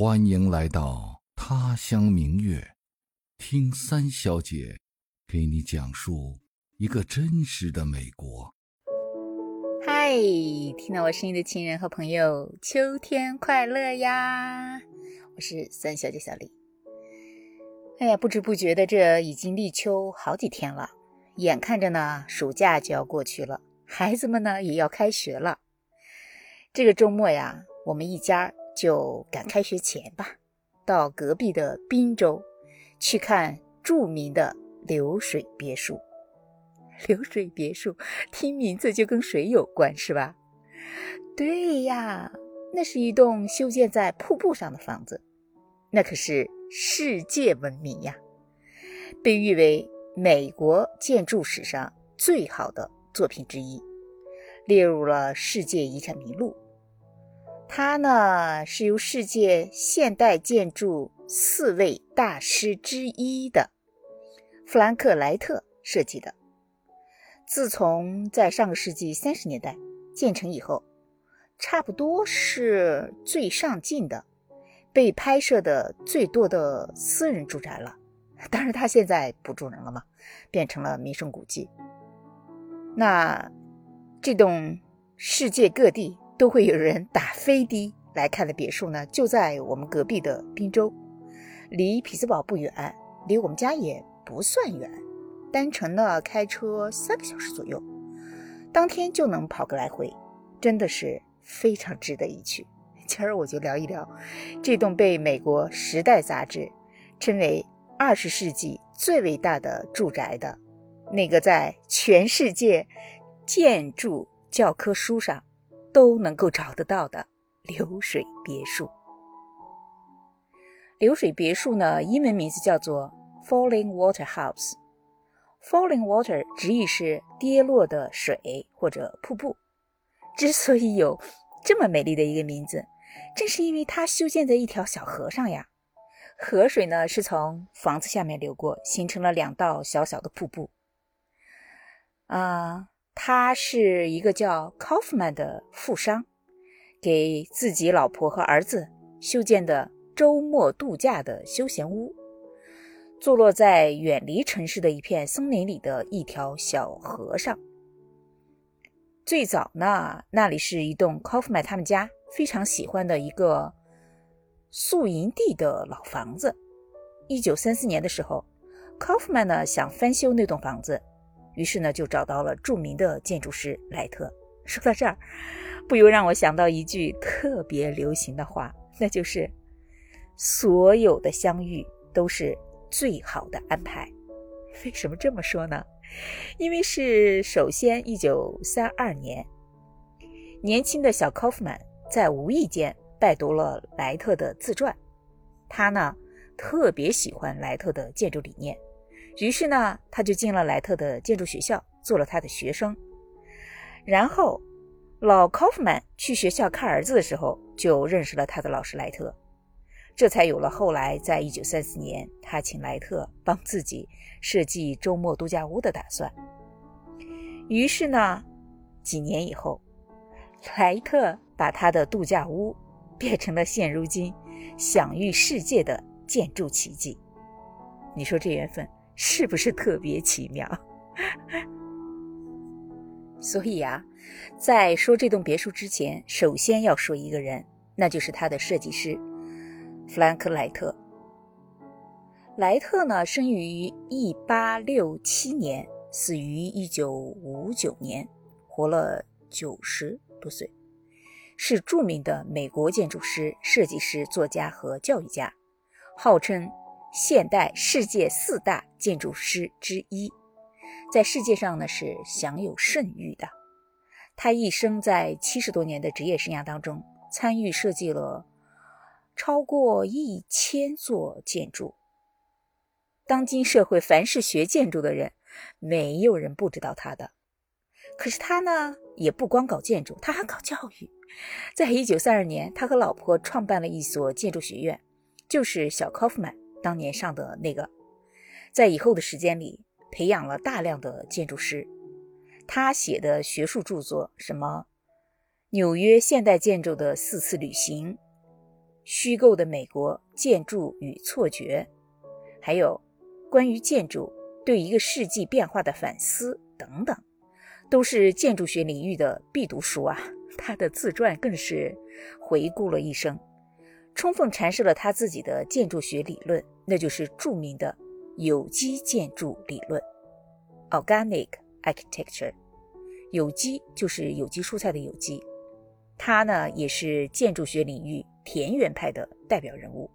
欢迎来到他乡明月，听三小姐给你讲述一个真实的美国。嗨，听到我声音的亲人和朋友，秋天快乐呀！我是三小姐小丽。哎呀，不知不觉的，这已经立秋好几天了，眼看着呢，暑假就要过去了，孩子们呢也要开学了。这个周末呀，我们一家。就赶开学前吧，到隔壁的滨州去看著名的流水别墅。流水别墅，听名字就跟水有关，是吧？对呀，那是一栋修建在瀑布上的房子，那可是世界闻名呀，被誉为美国建筑史上最好的作品之一，列入了世界遗产名录。它呢是由世界现代建筑四位大师之一的弗兰克·莱特设计的。自从在上个世纪三十年代建成以后，差不多是最上镜的、被拍摄的最多的私人住宅了。当然，它现在不住人了嘛，变成了名胜古迹。那这栋世界各地。都会有人打飞的来看的别墅呢，就在我们隔壁的滨州，离匹兹堡不远，离我们家也不算远，单程呢开车三个小时左右，当天就能跑个来回，真的是非常值得一去。今儿我就聊一聊这栋被美国《时代》杂志称为二十世纪最伟大的住宅的那个在全世界建筑教科书上。都能够找得到的流水别墅。流水别墅呢，英文名字叫做 Falling Water House。Falling Water 直译是跌落的水或者瀑布。之所以有这么美丽的一个名字，正是因为它修建在一条小河上呀。河水呢是从房子下面流过，形成了两道小小的瀑布。啊。他是一个叫 Kaufman 的富商，给自己老婆和儿子修建的周末度假的休闲屋，坐落在远离城市的一片森林里的一条小河上。最早呢，那里是一栋 Kaufman 他们家非常喜欢的一个宿营地的老房子。一九三四年的时候，Kaufman 呢想翻修那栋房子。于是呢，就找到了著名的建筑师莱特。说到这儿，不由让我想到一句特别流行的话，那就是“所有的相遇都是最好的安排”。为什么这么说呢？因为是首先，一九三二年，年轻的小科夫曼在无意间拜读了莱特的自传，他呢特别喜欢莱特的建筑理念。于是呢，他就进了莱特的建筑学校，做了他的学生。然后，老科夫曼去学校看儿子的时候，就认识了他的老师莱特，这才有了后来在一九三四年他请莱特帮自己设计周末度假屋的打算。于是呢，几年以后，莱特把他的度假屋变成了现如今享誉世界的建筑奇迹。你说这缘分？是不是特别奇妙？所以啊，在说这栋别墅之前，首先要说一个人，那就是他的设计师弗兰克·莱特。莱特呢，生于一八六七年，死于一九五九年，活了九十多岁，是著名的美国建筑师、设计师、作家和教育家，号称。现代世界四大建筑师之一，在世界上呢是享有盛誉的。他一生在七十多年的职业生涯当中，参与设计了超过一千座建筑。当今社会，凡是学建筑的人，没有人不知道他的。可是他呢，也不光搞建筑，他还搞教育。在一九三二年，他和老婆创办了一所建筑学院，就是小考夫曼。当年上的那个，在以后的时间里培养了大量的建筑师。他写的学术著作，什么《纽约现代建筑的四次旅行》《虚构的美国建筑与错觉，还有关于建筑对一个世纪变化的反思等等，都是建筑学领域的必读书啊。他的自传更是回顾了一生，充分阐释了他自己的建筑学理论，那就是著名的有机建筑理论 （Organic Architecture）。有机就是有机蔬菜的有机。他呢，也是建筑学领域田园派的代表人物。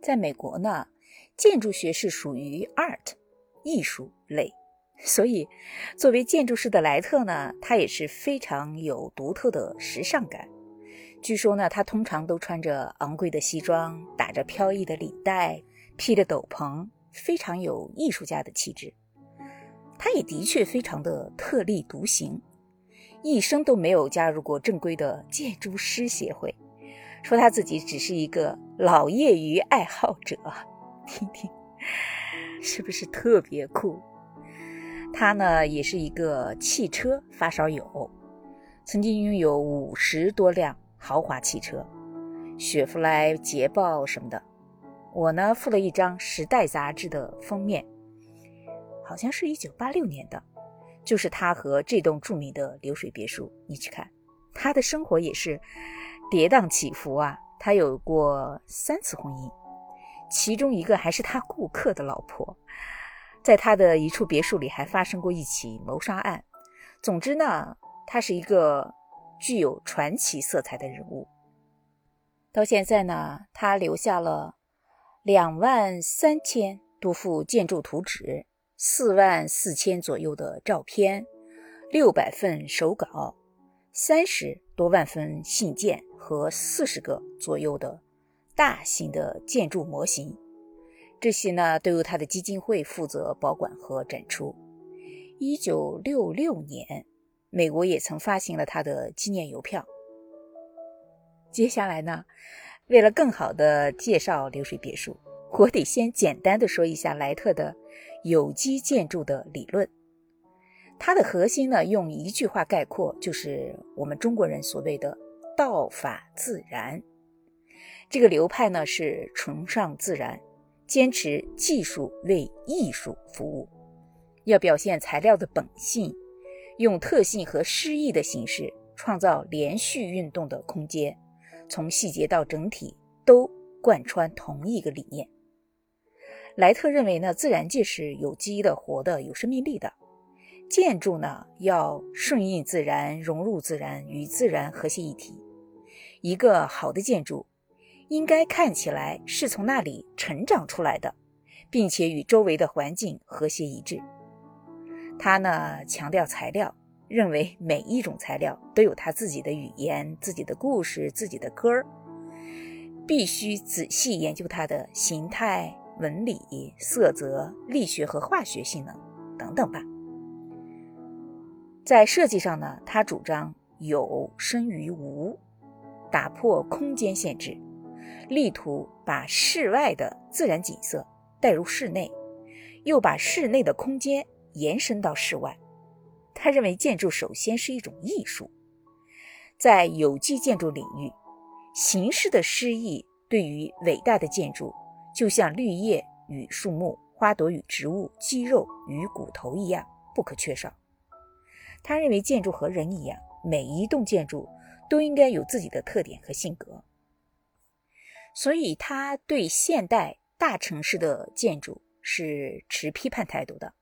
在美国呢，建筑学是属于 art 艺术类。所以，作为建筑师的莱特呢，他也是非常有独特的时尚感。据说呢，他通常都穿着昂贵的西装，打着飘逸的领带，披着斗篷，非常有艺术家的气质。他也的确非常的特立独行，一生都没有加入过正规的建筑师协会，说他自己只是一个老业余爱好者。听听，是不是特别酷？他呢，也是一个汽车发烧友，曾经拥有五十多辆豪华汽车，雪佛兰、捷豹什么的。我呢，附了一张《时代》杂志的封面，好像是一九八六年的，就是他和这栋著名的流水别墅。你去看，他的生活也是跌宕起伏啊。他有过三次婚姻，其中一个还是他顾客的老婆。在他的一处别墅里还发生过一起谋杀案。总之呢，他是一个具有传奇色彩的人物。到现在呢，他留下了两万三千多幅建筑图纸、四万四千左右的照片、六百份手稿、三十多万份信件和四十个左右的大型的建筑模型。这些呢都由他的基金会负责保管和展出。一九六六年，美国也曾发行了他的纪念邮票。接下来呢，为了更好的介绍流水别墅，我得先简单的说一下莱特的有机建筑的理论。它的核心呢，用一句话概括，就是我们中国人所谓的“道法自然”。这个流派呢，是崇尚自然。坚持技术为艺术服务，要表现材料的本性，用特性和诗意的形式创造连续运动的空间，从细节到整体都贯穿同一个理念。莱特认为呢，自然界是有机的、活的、有生命力的，建筑呢要顺应自然、融入自然、与自然和谐一体。一个好的建筑。应该看起来是从那里成长出来的，并且与周围的环境和谐一致。他呢强调材料，认为每一种材料都有他自己的语言、自己的故事、自己的歌儿，必须仔细研究它的形态、纹理、色泽、力学和化学性能等等吧。在设计上呢，他主张有生于无，打破空间限制。力图把室外的自然景色带入室内，又把室内的空间延伸到室外。他认为建筑首先是一种艺术，在有机建筑领域，形式的诗意对于伟大的建筑，就像绿叶与树木、花朵与植物、肌肉与骨头一样不可缺少。他认为建筑和人一样，每一栋建筑都应该有自己的特点和性格。所以，他对现代大城市的建筑是持批判态度的，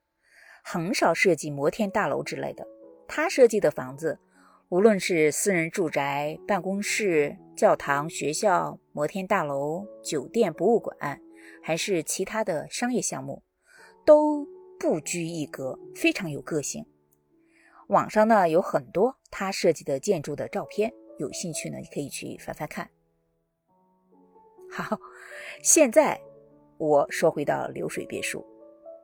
很少设计摩天大楼之类的。他设计的房子，无论是私人住宅、办公室、教堂、学校、摩天大楼、酒店、博物馆，还是其他的商业项目，都不拘一格，非常有个性。网上呢有很多他设计的建筑的照片，有兴趣呢你可以去翻翻看。好，现在我说回到流水别墅，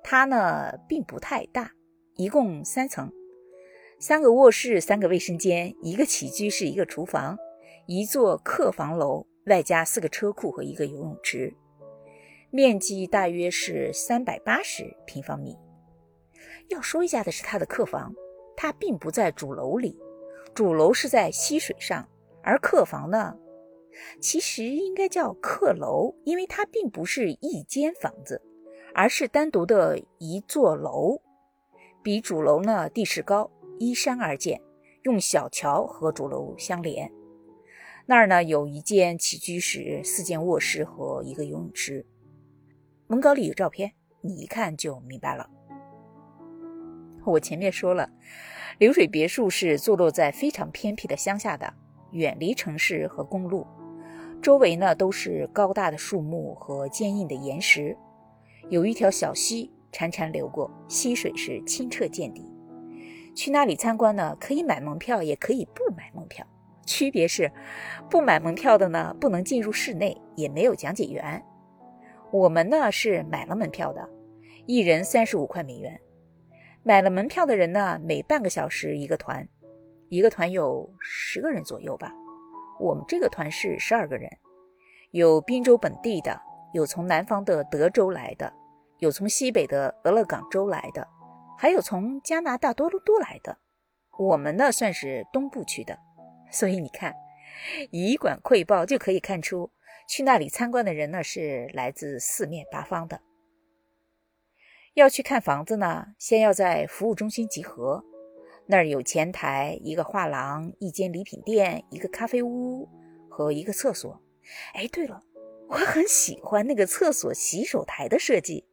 它呢并不太大，一共三层，三个卧室，三个卫生间，一个起居室，一个厨房，一座客房楼，外加四个车库和一个游泳池，面积大约是三百八十平方米。要说一下的是，它的客房，它并不在主楼里，主楼是在溪水上，而客房呢。其实应该叫客楼，因为它并不是一间房子，而是单独的一座楼，比主楼呢地势高，依山而建，用小桥和主楼相连。那儿呢有一间起居室、四间卧室和一个游泳池。文稿里有照片，你一看就明白了。我前面说了，流水别墅是坐落在非常偏僻的乡下的，远离城市和公路，周围呢都是高大的树木和坚硬的岩石，有一条小溪潺潺流过，溪水是清澈见底。去那里参观呢，可以买门票，也可以不买门票。区别是，不买门票的呢，不能进入室内，也没有讲解员。我们呢是买了门票的，一人三十五块美元。买了门票的人呢，每半个小时一个团，一个团有十个人左右吧。我们这个团是十二个人，有滨州本地的，有从南方的德州来的，有从西北的俄勒冈州来的，还有从加拿大多伦多来的。我们呢算是东部区的。所以你看，以管窥豹就可以看出，去那里参观的人呢是来自四面八方的。要去看房子呢，先要在服务中心集合，那儿有前台、一个画廊、一间礼品店、一个咖啡屋和一个厕所。哎，对了，我很喜欢那个厕所洗手台的设计，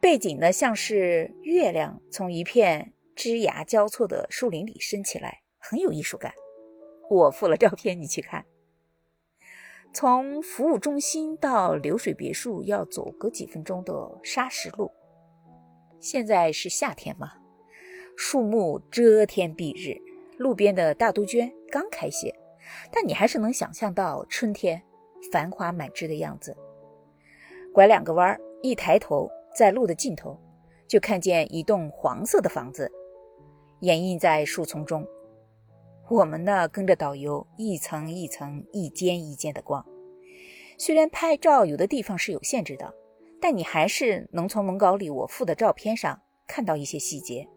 背景呢像是月亮从一片枝芽交错的树林里升起来，很有艺术感。我附了照片，你去看。从服务中心到流水别墅要走个几分钟的砂石路。现在是夏天嘛，树木遮天蔽日，路边的大杜鹃刚开谢，但你还是能想象到春天繁花满枝的样子。拐两个弯儿，一抬头，在路的尽头就看见一栋黄色的房子，掩映在树丛中。我们呢，跟着导游一层一层、一间一间的逛。虽然拍照有的地方是有限制的，但你还是能从文稿里我附的照片上看到一些细节。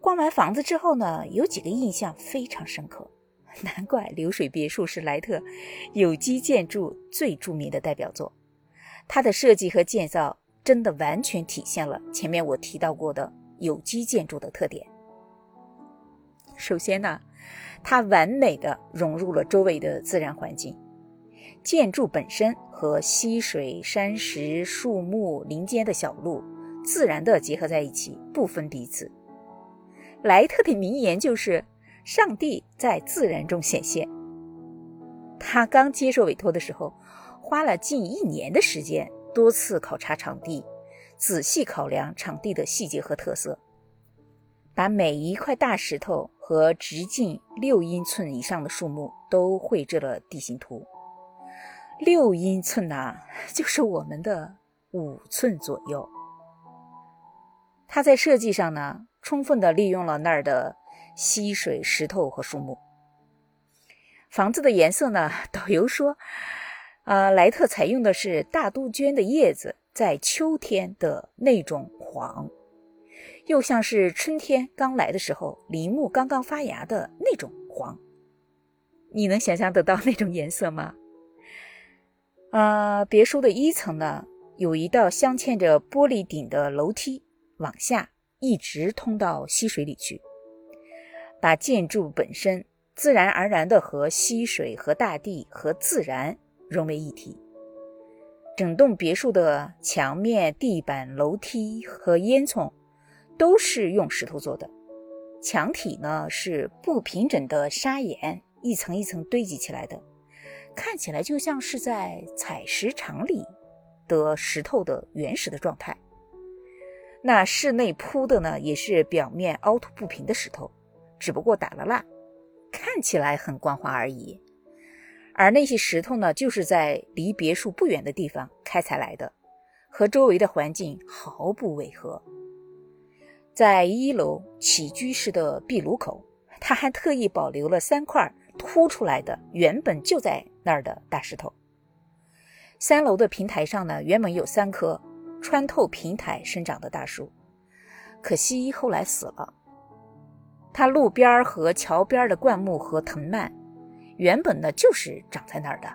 逛完房子之后呢，有几个印象非常深刻。难怪流水别墅是莱特有机建筑最著名的代表作，它的设计和建造真的完全体现了前面我提到过的有机建筑的特点。首先呢，它完美的融入了周围的自然环境，建筑本身和溪水、山石、树木、林间的小路自然的结合在一起，不分彼此。莱特的名言就是“上帝在自然中显现”。他刚接受委托的时候，花了近一年的时间，多次考察场地，仔细考量场地的细节和特色。把每一块大石头和直径六英寸以上的树木都绘制了地形图。六英寸呐，就是我们的五寸左右。他在设计上呢，充分的利用了那儿的溪水、石头和树木。房子的颜色呢，导游说，呃，莱特采用的是大杜鹃的叶子在秋天的那种黄。又像是春天刚来的时候，林木刚刚发芽的那种黄，你能想象得到那种颜色吗？啊，别墅的一层呢，有一道镶嵌着玻璃顶的楼梯，往下一直通到溪水里去，把建筑本身自然而然的和溪水、和大地、和自然融为一体。整栋别墅的墙面、地板、楼梯和烟囱。都是用石头做的，墙体呢是不平整的砂岩，一层一层堆积起来的，看起来就像是在采石场里的石头的原始的状态。那室内铺的呢也是表面凹凸不平的石头，只不过打了蜡，看起来很光滑而已。而那些石头呢，就是在离别墅不远的地方开采来的，和周围的环境毫不违和。在一楼起居室的壁炉口，他还特意保留了三块凸出来的原本就在那儿的大石头。三楼的平台上呢，原本有三棵穿透平台生长的大树，可惜后来死了。它路边和桥边的灌木和藤蔓，原本呢就是长在那儿的，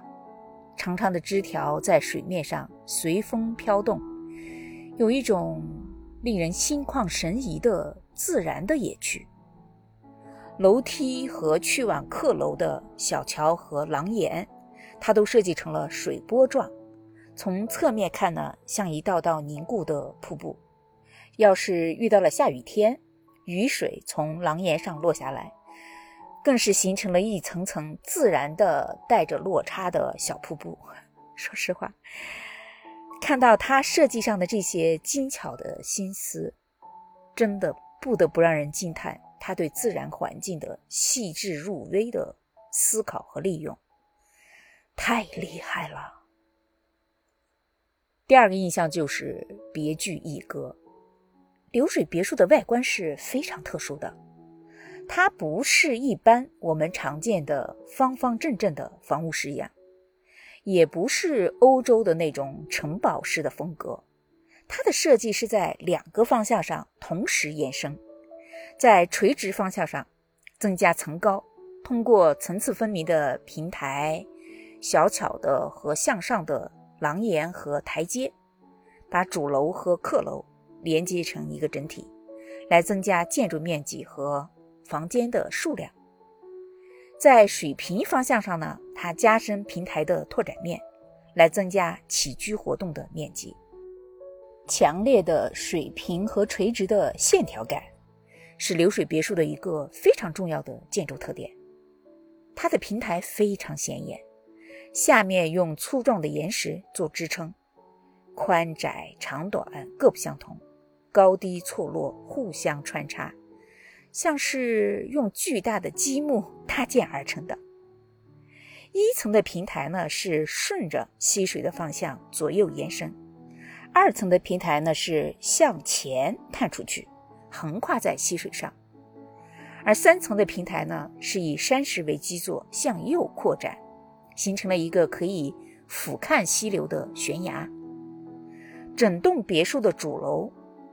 长长的枝条在水面上随风飘动，有一种令人心旷神怡的自然的野趣。楼梯和去往客楼的小桥和廊檐，它都设计成了水波状，从侧面看呢，像一道道凝固的瀑布。要是遇到了下雨天，雨水从廊檐上落下来，更是形成了一层层自然的带着落差的小瀑布。说实话，看到他设计上的这些精巧的心思，真的不得不让人惊叹。他对自然环境的细致入微的思考和利用，太厉害了。第二个印象就是别具一格。流水别墅的外观是非常特殊的，它不是一般我们常见的方方正正的房屋式样，也不是欧洲的那种城堡式的风格，它的设计是在两个方向上同时延伸。在垂直方向上增加层高，通过层次分明的平台、小巧的和向上的廊檐和台阶，把主楼和客楼连接成一个整体，来增加建筑面积和房间的数量。在水平方向上呢，它加深平台的拓展面，来增加起居活动的面积。强烈的水平和垂直的线条感。是流水别墅的一个非常重要的建筑特点。它的平台非常显眼，下面用粗壮的岩石做支撑，宽窄长短各不相同，高低错落互相穿插，像是用巨大的积木搭建而成的。一层的平台呢是顺着溪水的方向左右延伸，二层的平台呢是向前探出去。横跨在溪水上，而三层的平台呢，是以山石为基座向右扩展，形成了一个可以俯瞰溪流的悬崖。整栋别墅的主楼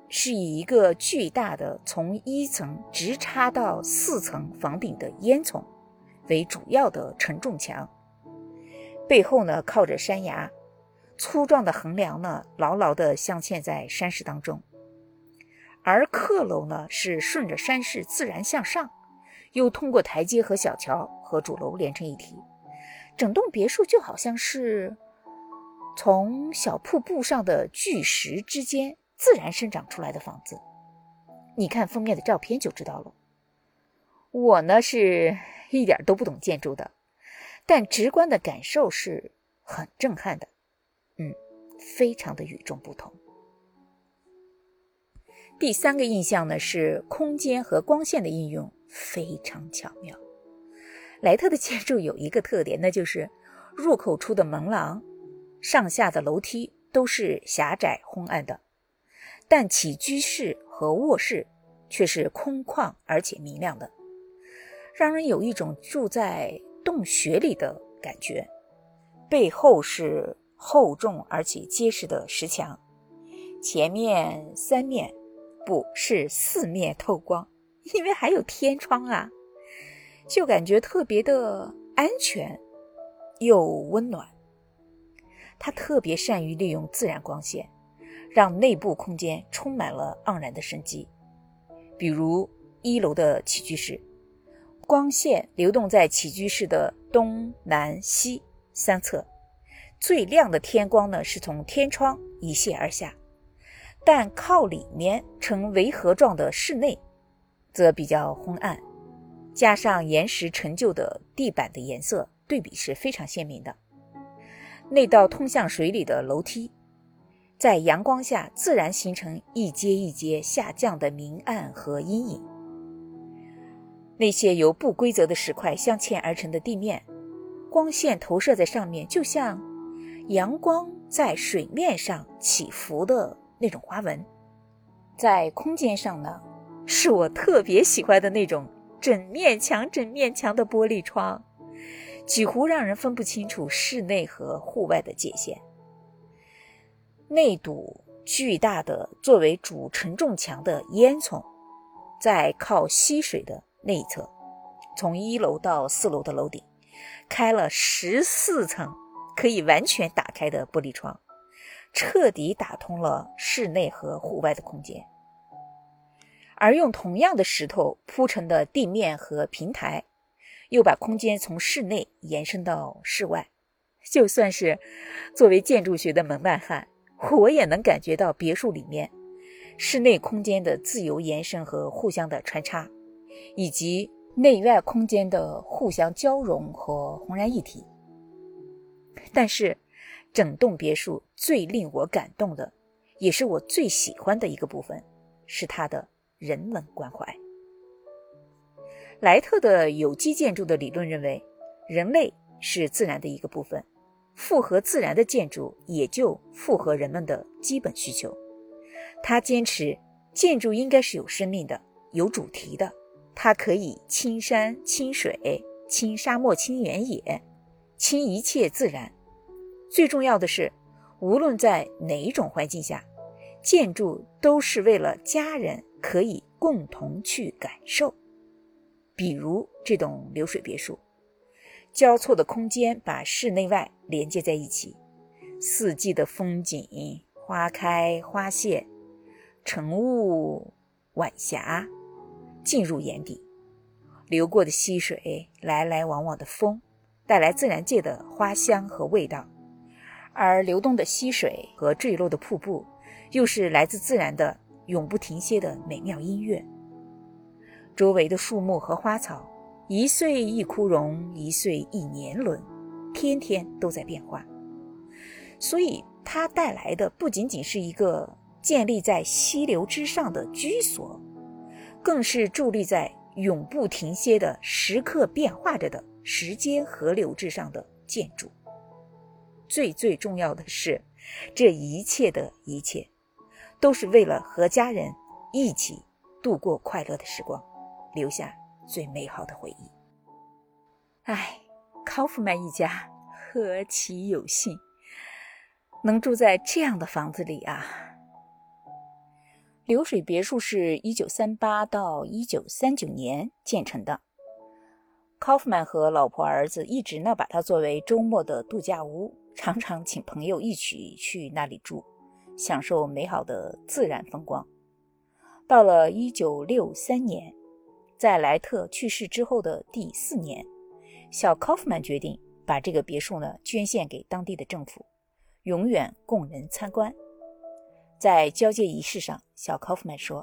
是以一个巨大的从一层直插到四层房顶的烟囱为主要的承重墙，背后呢靠着山崖，粗壮的横梁呢牢牢地镶嵌在山石当中。而客楼呢，是顺着山势自然向上，又通过台阶和小桥和主楼连成一体。整栋别墅就好像是从小瀑布上的巨石之间自然生长出来的房子。你看封面的照片就知道了。我呢是一点都不懂建筑的，但直观的感受是很震撼的，嗯，非常的与众不同。第三个印象呢是空间和光线的应用非常巧妙。莱特的建筑有一个特点，那就是入口处的门廊、上下的楼梯都是狭窄昏暗的，但起居室和卧室却是空旷而且明亮的，让人有一种住在洞穴里的感觉。背后是厚重而且结实的石墙，前面三面。不是四面透光，因为还有天窗啊，就感觉特别的安全又温暖。他特别善于利用自然光线，让内部空间充满了盎然的生机。比如一楼的起居室，光线流动在起居室的东南西三侧，最亮的天光呢是从天窗一泻而下。但靠里面呈围合状的室内，则比较昏暗，加上岩石陈旧的地板的颜色，对比是非常鲜明的。那道通向水里的楼梯，在阳光下自然形成一阶一阶下降的明暗和阴影。那些由不规则的石块镶嵌而成的地面，光线投射在上面，就像阳光在水面上起伏的。那种花纹，在空间上呢，是我特别喜欢的那种整面墙、整面墙的玻璃窗，几乎让人分不清楚室内和户外的界限。那堵巨大的作为主承重墙的烟囱，在靠溪水的那一侧，从一楼到四楼的楼顶，开了十四层可以完全打开的玻璃窗，彻底打通了室内和户外的空间。而用同样的石头铺成的地面和平台，又把空间从室内延伸到室外。就算是作为建筑学的门外汉，我也能感觉到别墅里面室内空间的自由延伸和互相的穿插，以及内外空间的互相交融和浑然一体。但是，整栋别墅最令我感动的，也是我最喜欢的一个部分，是它的。人文关怀。莱特的有机建筑的理论认为，人类是自然的一个部分，符合自然的建筑也就符合人们的基本需求。他坚持建筑应该是有生命的、有主题的，它可以亲山亲水、亲沙漠、亲原野、亲一切自然。最重要的是，无论在哪一种环境下，建筑都是为了家人。可以共同去感受，比如这栋流水别墅，交错的空间把室内外连接在一起，四季的风景，花开花谢，晨雾晚霞，进入眼底。流过的溪水，来来往往的风，带来自然界的花香和味道，而流动的溪水和坠落的瀑布，又是来自自然的。永不停歇的美妙音乐。周围的树木和花草，一岁一枯荣，一岁一年轮，天天都在变化。所以，它带来的不仅仅是一个建立在溪流之上的居所，更是伫立在永不停歇的、时刻变化着的时间河流之上的建筑。最最重要的是，这一切的一切。都是为了和家人一起度过快乐的时光，留下最美好的回忆。哎，考夫曼一家何其有幸，能住在这样的房子里啊！流水别墅是一九三八到一九三九年建成的。考夫曼和老婆儿子一直呢把它作为周末的度假屋，常常请朋友一起去那里住。享受美好的自然风光。到了一九六三年，在莱特去世之后的第四年，小考夫曼决定把这个别墅呢捐献给当地的政府，永远供人参观。在交接仪式上，小考夫曼说：“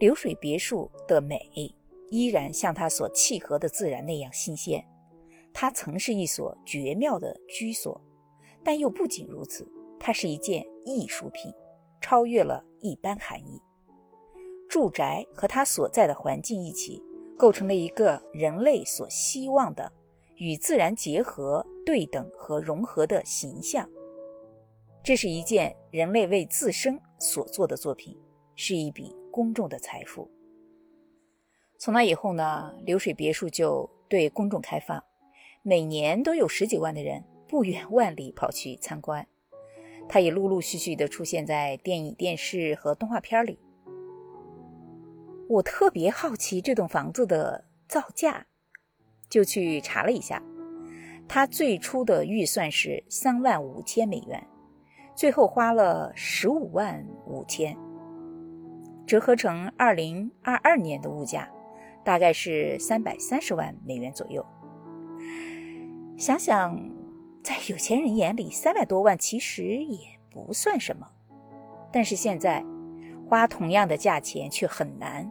流水别墅的美依然像它所契合的自然那样新鲜。它曾是一所绝妙的居所，但又不仅如此。”它是一件艺术品，超越了一般含义。住宅和它所在的环境一起，构成了一个人类所希望的与自然结合、对等和融合的形象。这是一件人类为自身所做的作品，是一笔公众的财富。从那以后呢，流水别墅就对公众开放，每年都有十几万的人不远万里跑去参观。它也陆陆续续地出现在电影、电视和动画片里。我特别好奇这栋房子的造价，就去查了一下。它最初的预算是三万五千美元，最后花了十五万五千，折合成二零二二年的物价，大概是三百三十万美元左右。想想。在有钱人眼里，三百多万其实也不算什么，但是现在花同样的价钱却很难，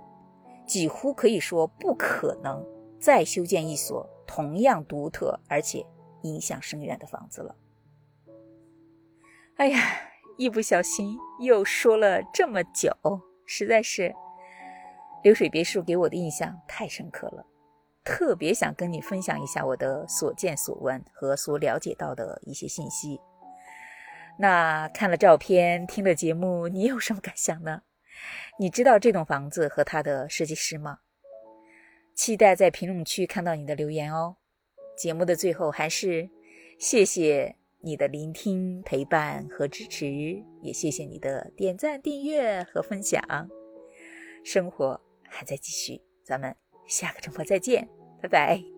几乎可以说不可能再修建一所同样独特而且影响深远的房子了。哎呀，一不小心又说了这么久，实在是流水别墅给我的印象太深刻了。特别想跟你分享一下我的所见所闻和所了解到的一些信息。那看了照片，听了节目，你有什么感想呢？你知道这栋房子和它的设计师吗？期待在评论区看到你的留言哦。节目的最后，还是谢谢你的聆听、陪伴和支持，也谢谢你的点赞、订阅和分享。生活还在继续，咱们。下个周末再见，拜拜。